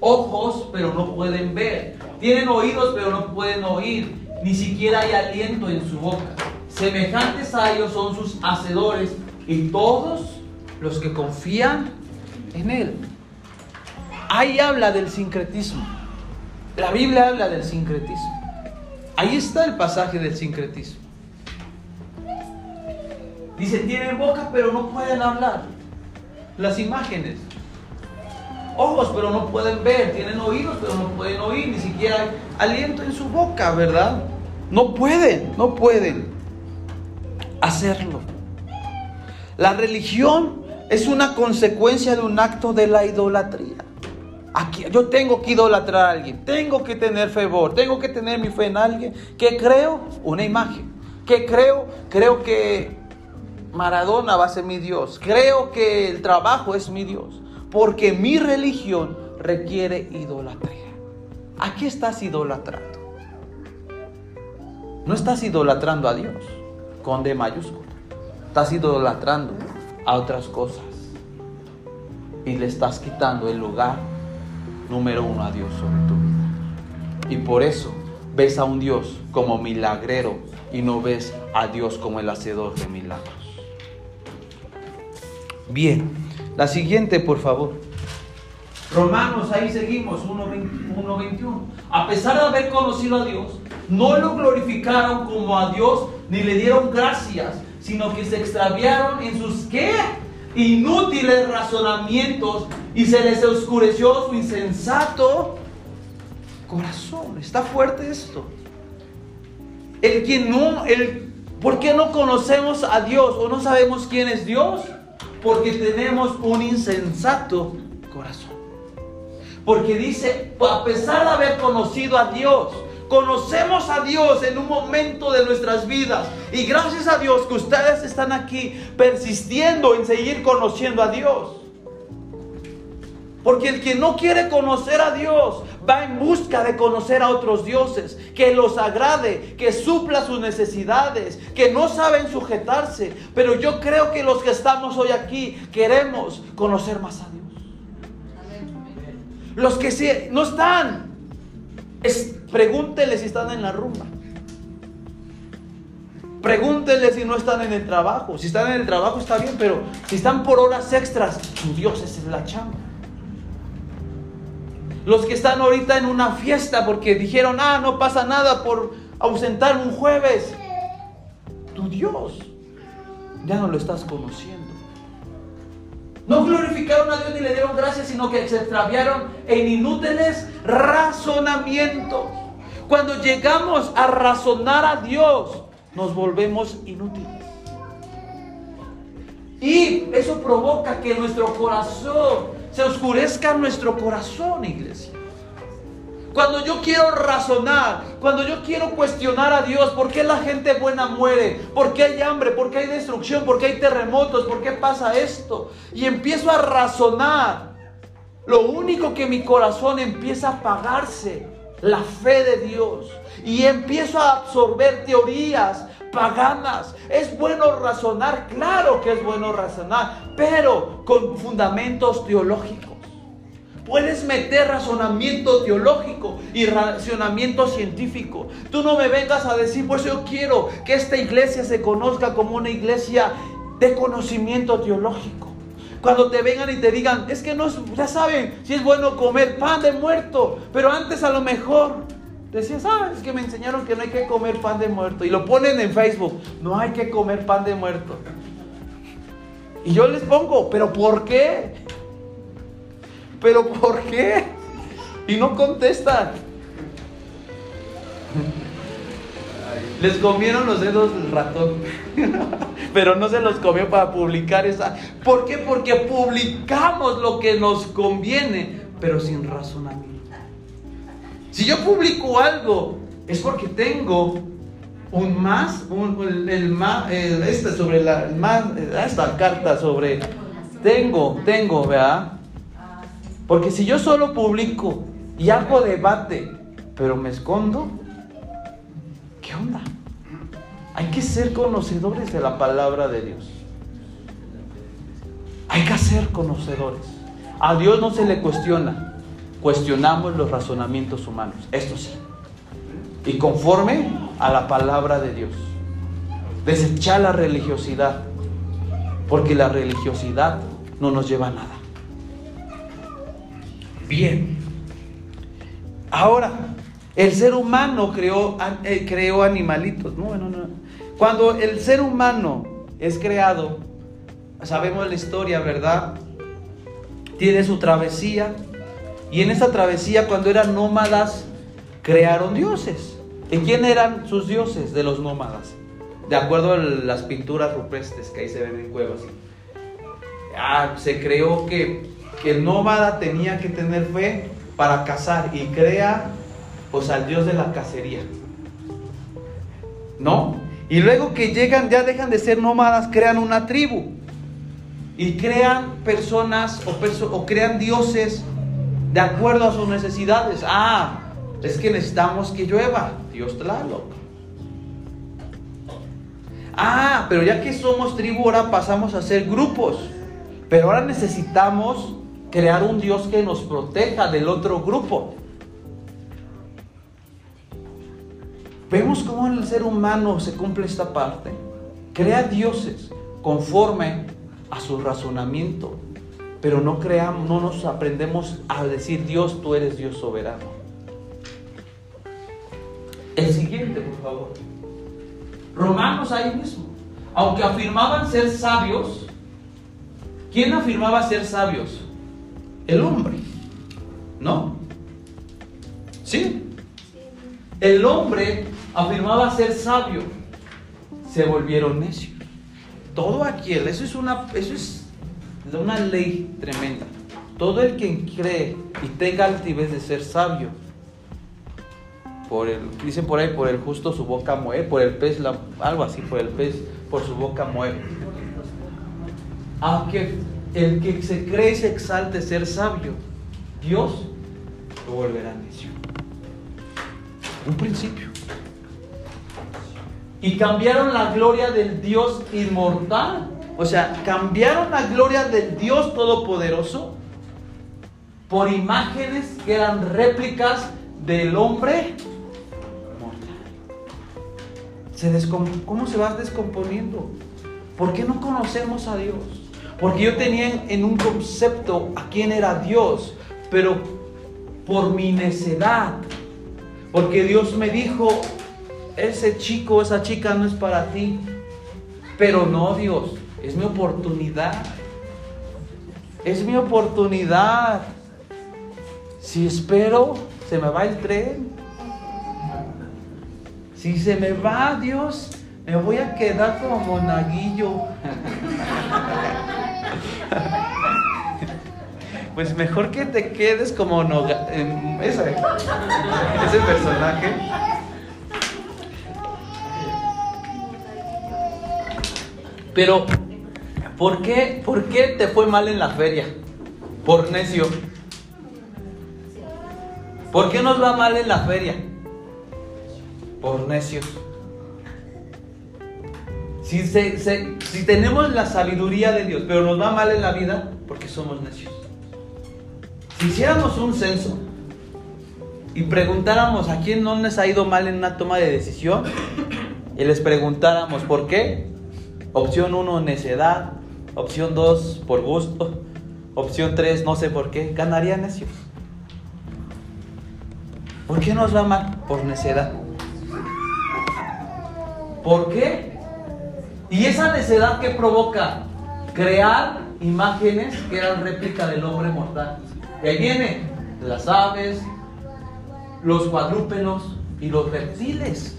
Ojos, pero no pueden ver. Tienen oídos, pero no pueden oír. Ni siquiera hay aliento en su boca. Semejantes a ellos son sus hacedores y todos los que confían en Él. Ahí habla del sincretismo. La Biblia habla del sincretismo. Ahí está el pasaje del sincretismo. Dice, tienen boca pero no pueden hablar. Las imágenes. Ojos pero no pueden ver. Tienen oídos pero no pueden oír. Ni siquiera hay aliento en su boca, ¿verdad? No pueden, no pueden hacerlo. La religión es una consecuencia de un acto de la idolatría. Aquí, yo tengo que idolatrar a alguien, tengo que tener favor, tengo que tener mi fe en alguien. ¿Qué creo? Una imagen. ¿Qué creo? Creo que Maradona va a ser mi Dios. Creo que el trabajo es mi Dios. Porque mi religión requiere idolatría. ¿A qué estás idolatrando? No estás idolatrando a Dios con D mayúscula. Estás idolatrando a otras cosas. Y le estás quitando el lugar número uno a Dios sobre tu vida. Y por eso ves a un Dios como milagrero y no ves a Dios como el hacedor de milagros. Bien, la siguiente, por favor. Romanos, ahí seguimos, 1.21. A pesar de haber conocido a Dios, no lo glorificaron como a Dios ni le dieron gracias, sino que se extraviaron en sus qué? Inútiles razonamientos y se les oscureció su insensato corazón. Está fuerte esto. El que no, el, ¿por qué no conocemos a Dios o no sabemos quién es Dios? Porque tenemos un insensato corazón. Porque dice, a pesar de haber conocido a Dios, conocemos a Dios en un momento de nuestras vidas. Y gracias a Dios que ustedes están aquí persistiendo en seguir conociendo a Dios. Porque el que no quiere conocer a Dios va en busca de conocer a otros dioses, que los agrade, que supla sus necesidades, que no saben sujetarse. Pero yo creo que los que estamos hoy aquí queremos conocer más a Dios. Los que sí, no están, es, pregúntele si están en la rumba. Pregúntele si no están en el trabajo. Si están en el trabajo está bien, pero si están por horas extras, su Dios es la chamba. Los que están ahorita en una fiesta porque dijeron, ah, no pasa nada por ausentar un jueves. Tu Dios ya no lo estás conociendo. No glorificaron a Dios ni le dieron gracias, sino que se extraviaron en inútiles razonamientos. Cuando llegamos a razonar a Dios, nos volvemos inútiles. Y eso provoca que nuestro corazón se oscurezca nuestro corazón, iglesia. Cuando yo quiero razonar, cuando yo quiero cuestionar a Dios, ¿por qué la gente buena muere? ¿Por qué hay hambre? ¿Por qué hay destrucción? ¿Por qué hay terremotos? ¿Por qué pasa esto? Y empiezo a razonar. Lo único que mi corazón empieza a apagarse, la fe de Dios. Y empiezo a absorber teorías, paganas. Es bueno razonar, claro que es bueno razonar, pero con fundamentos teológicos. Puedes meter razonamiento teológico y razonamiento científico. Tú no me vengas a decir, pues yo quiero que esta iglesia se conozca como una iglesia de conocimiento teológico. Cuando te vengan y te digan, es que no, ya saben si es bueno comer pan de muerto, pero antes a lo mejor Decías, ah, es que me enseñaron que no hay que comer pan de muerto. Y lo ponen en Facebook, no hay que comer pan de muerto. Y yo les pongo, ¿pero por qué? ¿Pero por qué? Y no contestan. Les comieron los dedos el ratón. (laughs) Pero no se los comió para publicar esa. ¿Por qué? Porque publicamos lo que nos conviene, pero sin razonamiento. Si yo publico algo, es porque tengo un más, el, más, este sobre la, más, esta carta sobre, tengo, tengo, ¿verdad? Porque si yo solo publico y hago debate, pero me escondo, ¿qué onda? Hay que ser conocedores de la palabra de Dios. Hay que ser conocedores. A Dios no se le cuestiona cuestionamos los razonamientos humanos, esto sí, y conforme a la palabra de Dios. Desechar la religiosidad, porque la religiosidad no nos lleva a nada. Bien, ahora, el ser humano creó, eh, creó animalitos. No. Cuando el ser humano es creado, sabemos la historia, ¿verdad? Tiene su travesía, y en esa travesía, cuando eran nómadas, crearon dioses. ¿Y quién eran sus dioses de los nómadas? De acuerdo a las pinturas rupestres que ahí se ven en cuevas. Ah, se creó que que el nómada tenía que tener fe para cazar y crea pues al dios de la cacería. ¿No? Y luego que llegan, ya dejan de ser nómadas, crean una tribu. Y crean personas o, crean dioses de acuerdo a sus necesidades. Ah, es que necesitamos que llueva. Dios Tlaloc. Ah, pero ya que somos tribu, ahora pasamos a ser grupos. Pero ahora necesitamos crear un Dios que nos proteja del otro grupo. Vemos cómo en el ser humano se cumple esta parte. Crea dioses conforme a su razonamiento, pero no creamos, no nos aprendemos a decir Dios, tú eres Dios soberano. El siguiente, por favor. Romanos ahí mismo. Aunque afirmaban ser sabios, ¿quién afirmaba ser sabios? El hombre. ¿No? ¿Sí? El hombre afirmaba ser sabio. Se volvieron necios. Todo aquel, eso es una, eso es una ley tremenda. Todo el que cree y tenga altivez de ser sabio, por el, dicen por ahí, por el justo su boca mueve, por el pez, algo así, por el pez, por su boca mueve. Aunque el que se cree y se exalte ser sabio, Dios lo volverá necio. Un principio. Y cambiaron la gloria del Dios inmortal. O sea, cambiaron la gloria del Dios todopoderoso por imágenes que eran réplicas del hombre ¿Cómo se va descomponiendo? ¿Por qué no conocemos a Dios? Porque yo tenía en un concepto a quién era Dios, pero por mi necedad. Porque Dios me dijo, ese chico, esa chica no es para ti. Pero no, Dios, es mi oportunidad. Es mi oportunidad. Si espero, se me va el tren. Si se me va Dios, me voy a quedar como monaguillo. (laughs) Pues mejor que te quedes como ese, ese personaje. Pero, ¿por qué, ¿por qué te fue mal en la feria? Por necio. ¿Por qué nos va mal en la feria? por necios. Si, si tenemos la sabiduría de Dios, pero nos va mal en la vida, porque somos necios. Si hiciéramos un censo y preguntáramos a quién no les ha ido mal en una toma de decisión, y les preguntáramos por qué, opción 1, necedad, opción 2, por gusto, opción 3, no sé por qué, ganaría necios. ¿Por qué nos va mal? Por necedad. ¿Por qué? Y esa necedad que provoca crear imágenes que eran réplica del hombre mortal. Y ahí viene las aves, los cuadrúpedos y los reptiles.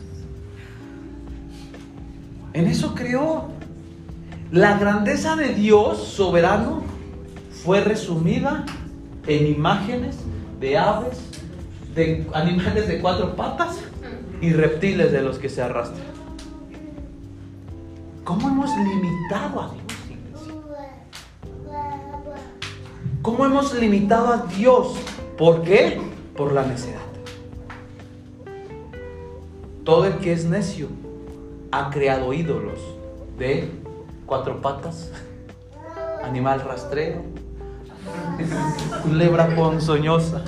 En eso creó. La grandeza de Dios soberano fue resumida en imágenes de aves, de animales de cuatro patas y reptiles de los que se arrastran. ¿Cómo hemos limitado a Dios, ¿Cómo hemos limitado a Dios? ¿Por qué? Por la necedad. Todo el que es necio ha creado ídolos de cuatro patas, animal rastrero, culebra ponzoñosa.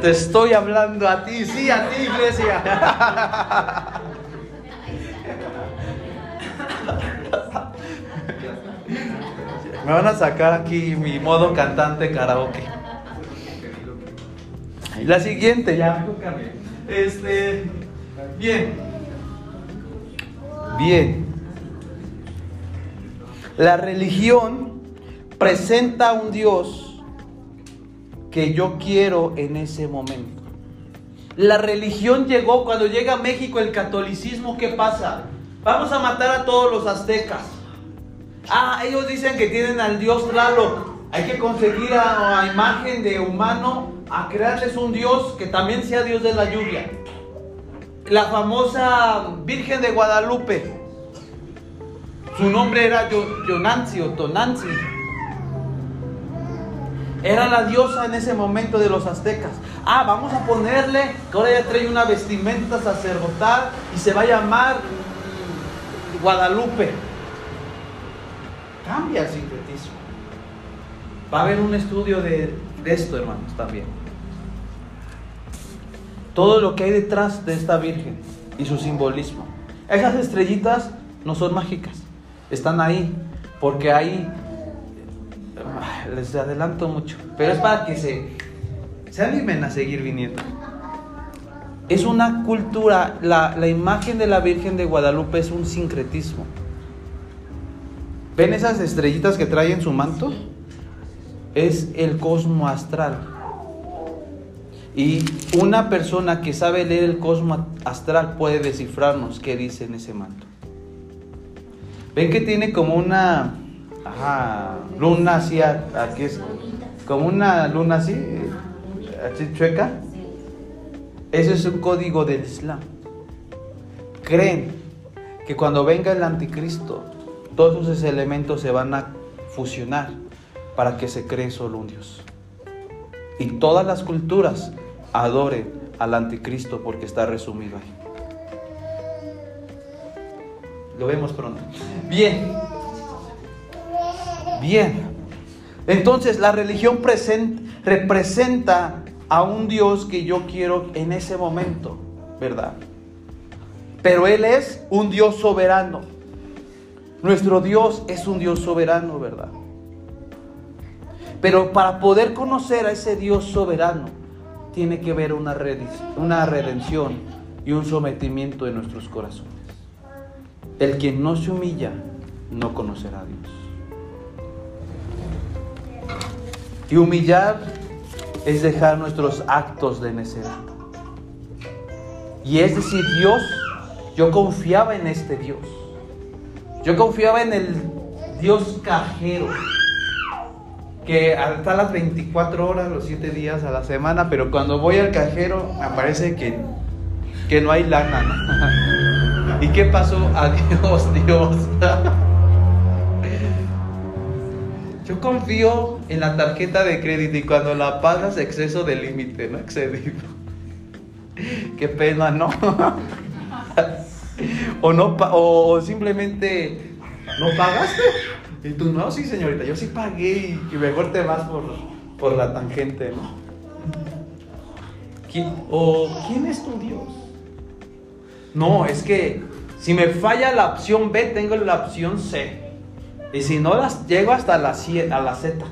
Te estoy hablando a ti, sí, a ti, iglesia. (laughs) Me van a sacar aquí mi modo cantante karaoke. La siguiente, ya, Este, bien. Bien. La religión presenta a un Dios que yo quiero en ese momento. La religión llegó, cuando llega a México el catolicismo, ¿qué pasa? Vamos a matar a todos los aztecas. Ah, ellos dicen que tienen al dios Tlaloc. Hay que conseguir a, a imagen de humano a crearles un Dios que también sea Dios de la lluvia. La famosa Virgen de Guadalupe. Su nombre era Yonanzi o Tonanzi. Era la diosa en ese momento de los aztecas. Ah, vamos a ponerle que ahora ya trae una vestimenta sacerdotal y se va a llamar Guadalupe. Cambia el sincretismo. Va a haber un estudio de, esto, hermanos, también. Todo lo que hay detrás de esta Virgen y su simbolismo. Esas estrellitas no son mágicas, están ahí, porque ahí, les adelanto mucho, pero es para que se, se animen a seguir viniendo. Es una cultura, la, la imagen de la Virgen de Guadalupe es un sincretismo. ¿Ven esas estrellitas que trae en su manto? Es el cosmo astral. Y una persona que sabe leer el cosmo astral puede descifrarnos qué dice en ese manto. ¿Ven que tiene como una luna así, aquí es como una luna así, así chueca? Ese es un código del Islam. Creen que cuando venga el anticristo todos esos elementos se van a fusionar para que se cree solo un Dios. Y todas las culturas adoren al anticristo porque está resumido ahí. Lo vemos pronto. Bien. Bien. Entonces la religión representa a un Dios que yo quiero en ese momento, ¿verdad? Pero Él es un Dios soberano. Nuestro Dios es un Dios soberano, ¿verdad? Pero para poder conocer a ese Dios soberano, tiene que haber una, redención y un sometimiento de nuestros corazones. El quien no se humilla, no conocerá a Dios. Y humillar es dejar nuestros actos de necedad. Y es decir, Dios, yo confiaba en este Dios. Yo confiaba en el Dios cajero, que está las 24 horas, los 7 días a la semana, pero cuando voy al cajero me parece que, que no hay lana. (laughs) ¿Y qué pasó? (laughs) Adiós, Dios. (laughs) Yo confío en la tarjeta de crédito y cuando la pagas exceso de límite, no excedido. Qué pena, ¿no? O, no, o simplemente no pagaste. Y tú, no, sí, señorita, yo sí pagué y, mejor te vas por, por la tangente, ¿no? ¿O quién es tu Dios? No, es que si me falla la opción B, tengo la opción C. Y si no las llego hasta la, a la Z.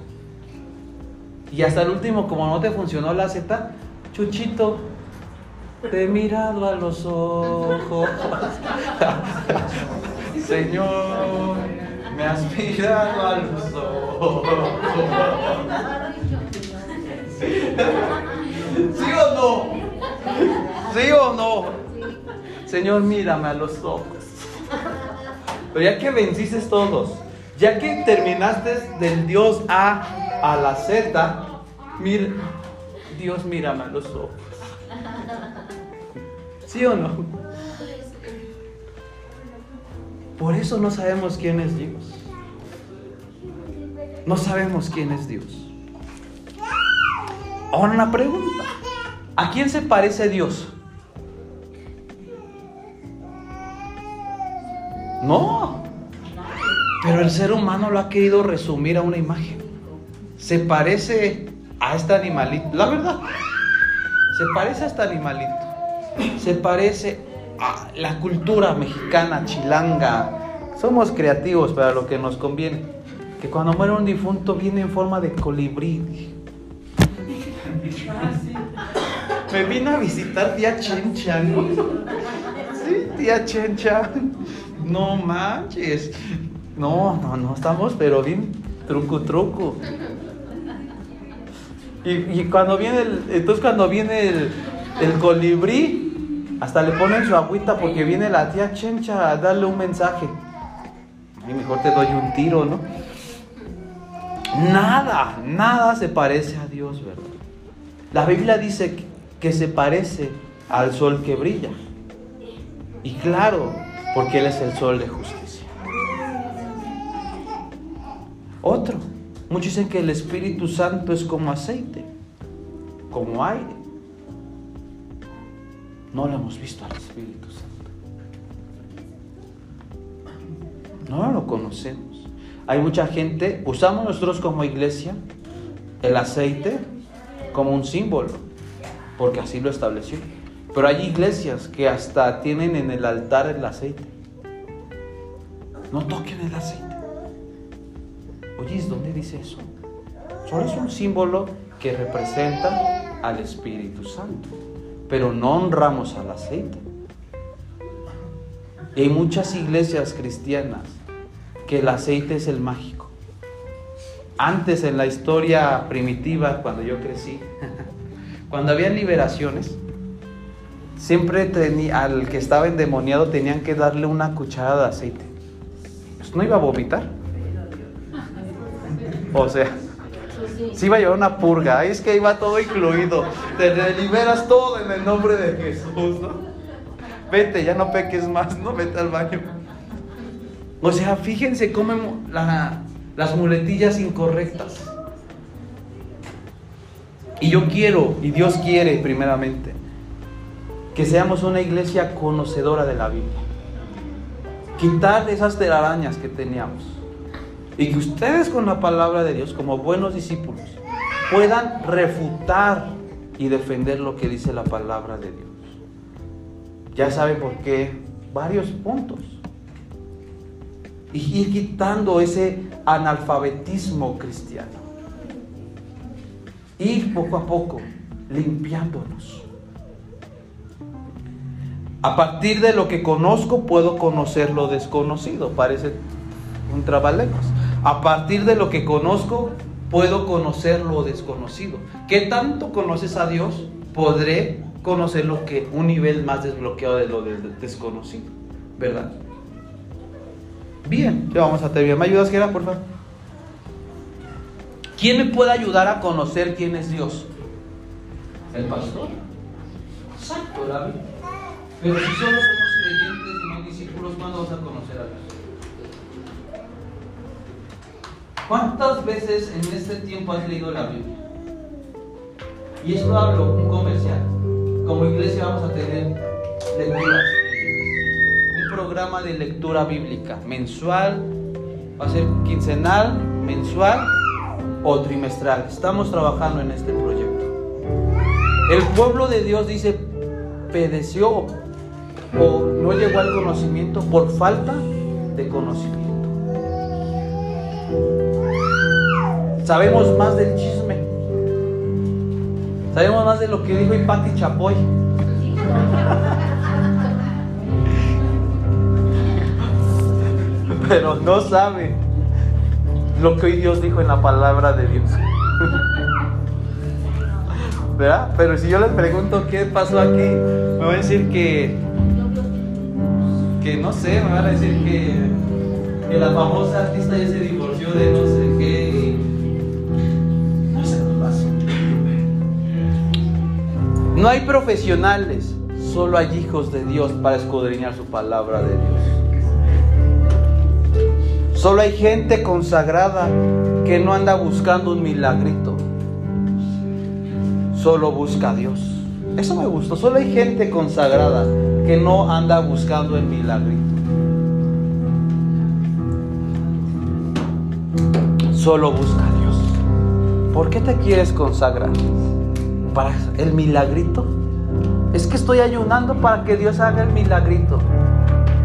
Y hasta el último, como no te funcionó la Z, Chuchito, te he mirado a los ojos. (laughs) Señor, me has mirado a los ojos. ¿Sí o no? ¿Sí o no? Señor, mírame a los ojos. Pero ya que venciste todos, ya que terminaste del Dios A a la Z, mira, Dios mírame a los ojos. ¿Sí o no? Por eso no sabemos quién es Dios. No sabemos quién es Dios. Ahora una pregunta. ¿A quién se parece Dios? No. Pero el ser humano lo ha querido resumir a una imagen. Se parece a este animalito. La verdad. Se parece a este animalito se parece a la cultura mexicana, chilanga. Somos creativos para lo que nos conviene. Que cuando muere un difunto viene en forma de colibrí. Me vino a visitar tía Chencha. Sí, tía Chencha. No manches. No, no, no estamos, pero bien truco, truco. Y, cuando viene el, entonces cuando viene el, el colibrí, hasta le ponen su agüita porque viene la tía Chencha a darle un mensaje. Y mejor te doy un tiro, ¿no? Nada, nada se parece a Dios, ¿verdad? La Biblia dice que se parece al sol que brilla. Y claro, porque Él es el sol de justicia. Otro, muchos dicen que el Espíritu Santo es como aceite, como aire. No lo hemos visto al Espíritu Santo. No lo conocemos. Hay mucha gente, usamos nosotros como iglesia el aceite como un símbolo, porque así lo estableció. Pero hay iglesias que hasta tienen en el altar el aceite. No toquen el aceite. Oye, ¿dónde dice eso? Solo es un símbolo que representa al Espíritu Santo, pero no honramos al aceite. Hay muchas iglesias cristianas que el aceite es el mágico. Antes en la historia primitiva, cuando yo crecí, (laughs) cuando había liberaciones, siempre al que estaba endemoniado tenían que darle una cucharada de aceite. Pues no iba a vomitar. O sea, sí iba a llevar una purga. Es que iba todo incluido. Te liberas todo en el nombre de Jesús, ¿no? Vete, ya no peques más, ¿no? Vete al baño. O sea, fíjense cómo las muletillas incorrectas. Y yo quiero, y Dios quiere primeramente, que seamos una iglesia conocedora de la Biblia. Quitar esas telarañas que teníamos. Y que ustedes con la palabra de Dios, como buenos discípulos, puedan refutar y defender lo que dice la palabra de Dios. Ya saben por qué varios puntos y ir quitando ese analfabetismo cristiano. Ir poco a poco limpiándonos. A partir de lo que conozco puedo conocer lo desconocido. Parece un trabalenguas. A partir de lo que conozco puedo conocer lo desconocido. ¿Qué tanto conoces a Dios? Podré conocer lo que un nivel más desbloqueado de lo desconocido, ¿verdad? Bien, ya vamos a terminar. ¿Me ayudas, Gera, por favor? ¿Quién me puede ayudar a conocer quién es Dios? El pastor. Exacto, la Pero si solo somos creyentes y no discípulos, ¿cuándo vamos a conocer a Dios? ¿Cuántas veces en este tiempo has leído la Biblia? Y esto hablo, un comercial. Como iglesia vamos a tener lecturas programa de lectura bíblica, mensual, va a ser quincenal, mensual o trimestral. Estamos trabajando en este proyecto. El pueblo de Dios dice, pedeció o no llegó al conocimiento por falta de conocimiento. Sabemos más del chisme. Sabemos más de lo que dijo Ipati Chapoy. (laughs) pero no sabe lo que hoy Dios dijo en la palabra de Dios. (laughs) ¿Verdad? Pero si yo les pregunto qué pasó aquí, me van a decir que, que no sé, me van a decir que, que la famosa artista ya se divorció de no sé qué. No hay profesionales, solo hay hijos de Dios para escudriñar su palabra de Dios. Solo hay gente consagrada que no anda buscando un milagrito. Solo busca a Dios. Eso me gustó. Solo hay gente consagrada que no anda buscando el milagrito. Solo busca a Dios. ¿Por qué te quieres consagrar? ¿Para el milagrito? Es que estoy ayunando para que Dios haga el milagrito.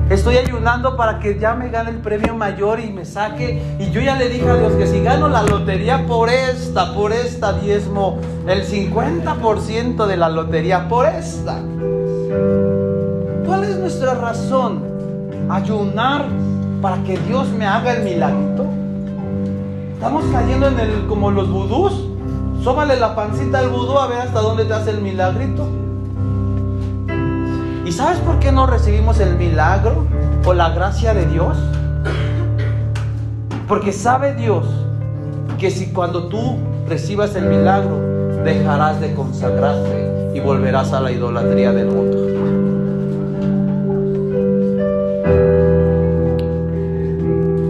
Estoy ayunando para que ya me gane el premio mayor y me saque. Y yo ya le dije a Dios que si gano la lotería por esta, por esta diezmo, el 50% de la lotería por esta. ¿Cuál es nuestra razón? Ayunar para que Dios me haga el milagro. Estamos cayendo en el como los vudús. Sómale la pancita al vudú a ver hasta dónde te hace el milagrito. ¿Y sabes por qué no recibimos el milagro o la gracia de Dios? Porque sabe Dios que si cuando tú recibas el milagro, dejarás de consagrarte y volverás a la idolatría del mundo.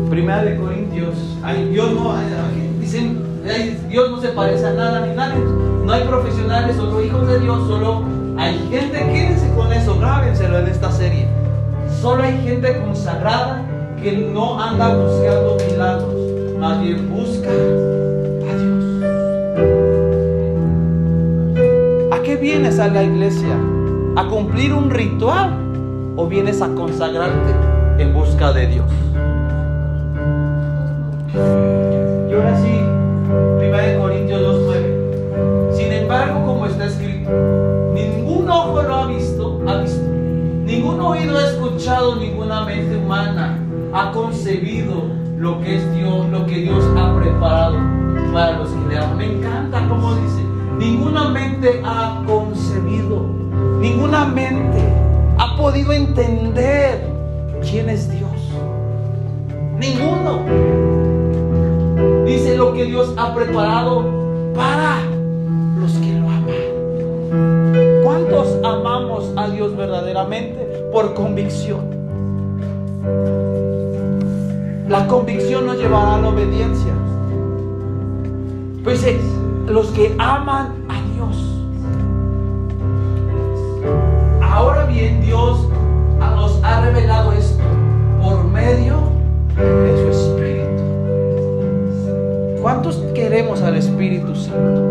Primera de Corintios, Dios no, dicen, Dios no se parece a nada ni nadie. No hay profesionales, solo hijos de Dios, solo hay gente, quédense con eso, grábenselo en esta serie. Solo hay gente consagrada que no anda buscando milagros, más bien busca a Dios. ¿A qué vienes a la iglesia? ¿A cumplir un ritual o vienes a consagrarte en busca de Dios? Oído ha escuchado, ninguna mente humana ha concebido lo que es Dios, lo que Dios ha preparado para los que le aman. Me encanta como dice, ninguna mente ha concebido, ninguna mente ha podido entender quién es Dios. Ninguno. Dice lo que Dios ha preparado para los que lo aman. ¿Cuántos amamos a Dios verdaderamente? Por convicción. La convicción nos llevará a la obediencia. Pues es los que aman a Dios. Ahora bien, Dios nos ha revelado esto por medio de su Espíritu. ¿Cuántos queremos al Espíritu Santo?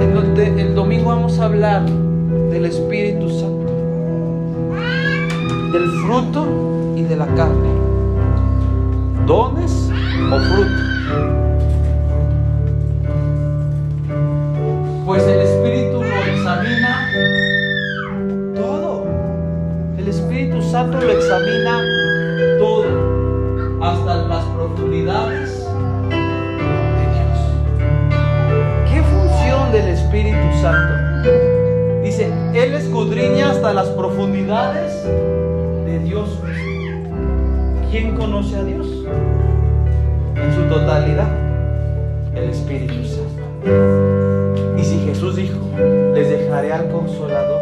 El, el domingo vamos a hablar del Espíritu Santo, del fruto y de la carne, dones o fruto. Pues el Espíritu lo examina todo. El Espíritu Santo lo examina hasta las profundidades de Dios ¿Quién conoce a Dios? En su totalidad, el Espíritu Santo. Y si Jesús dijo, les dejaré al consolador,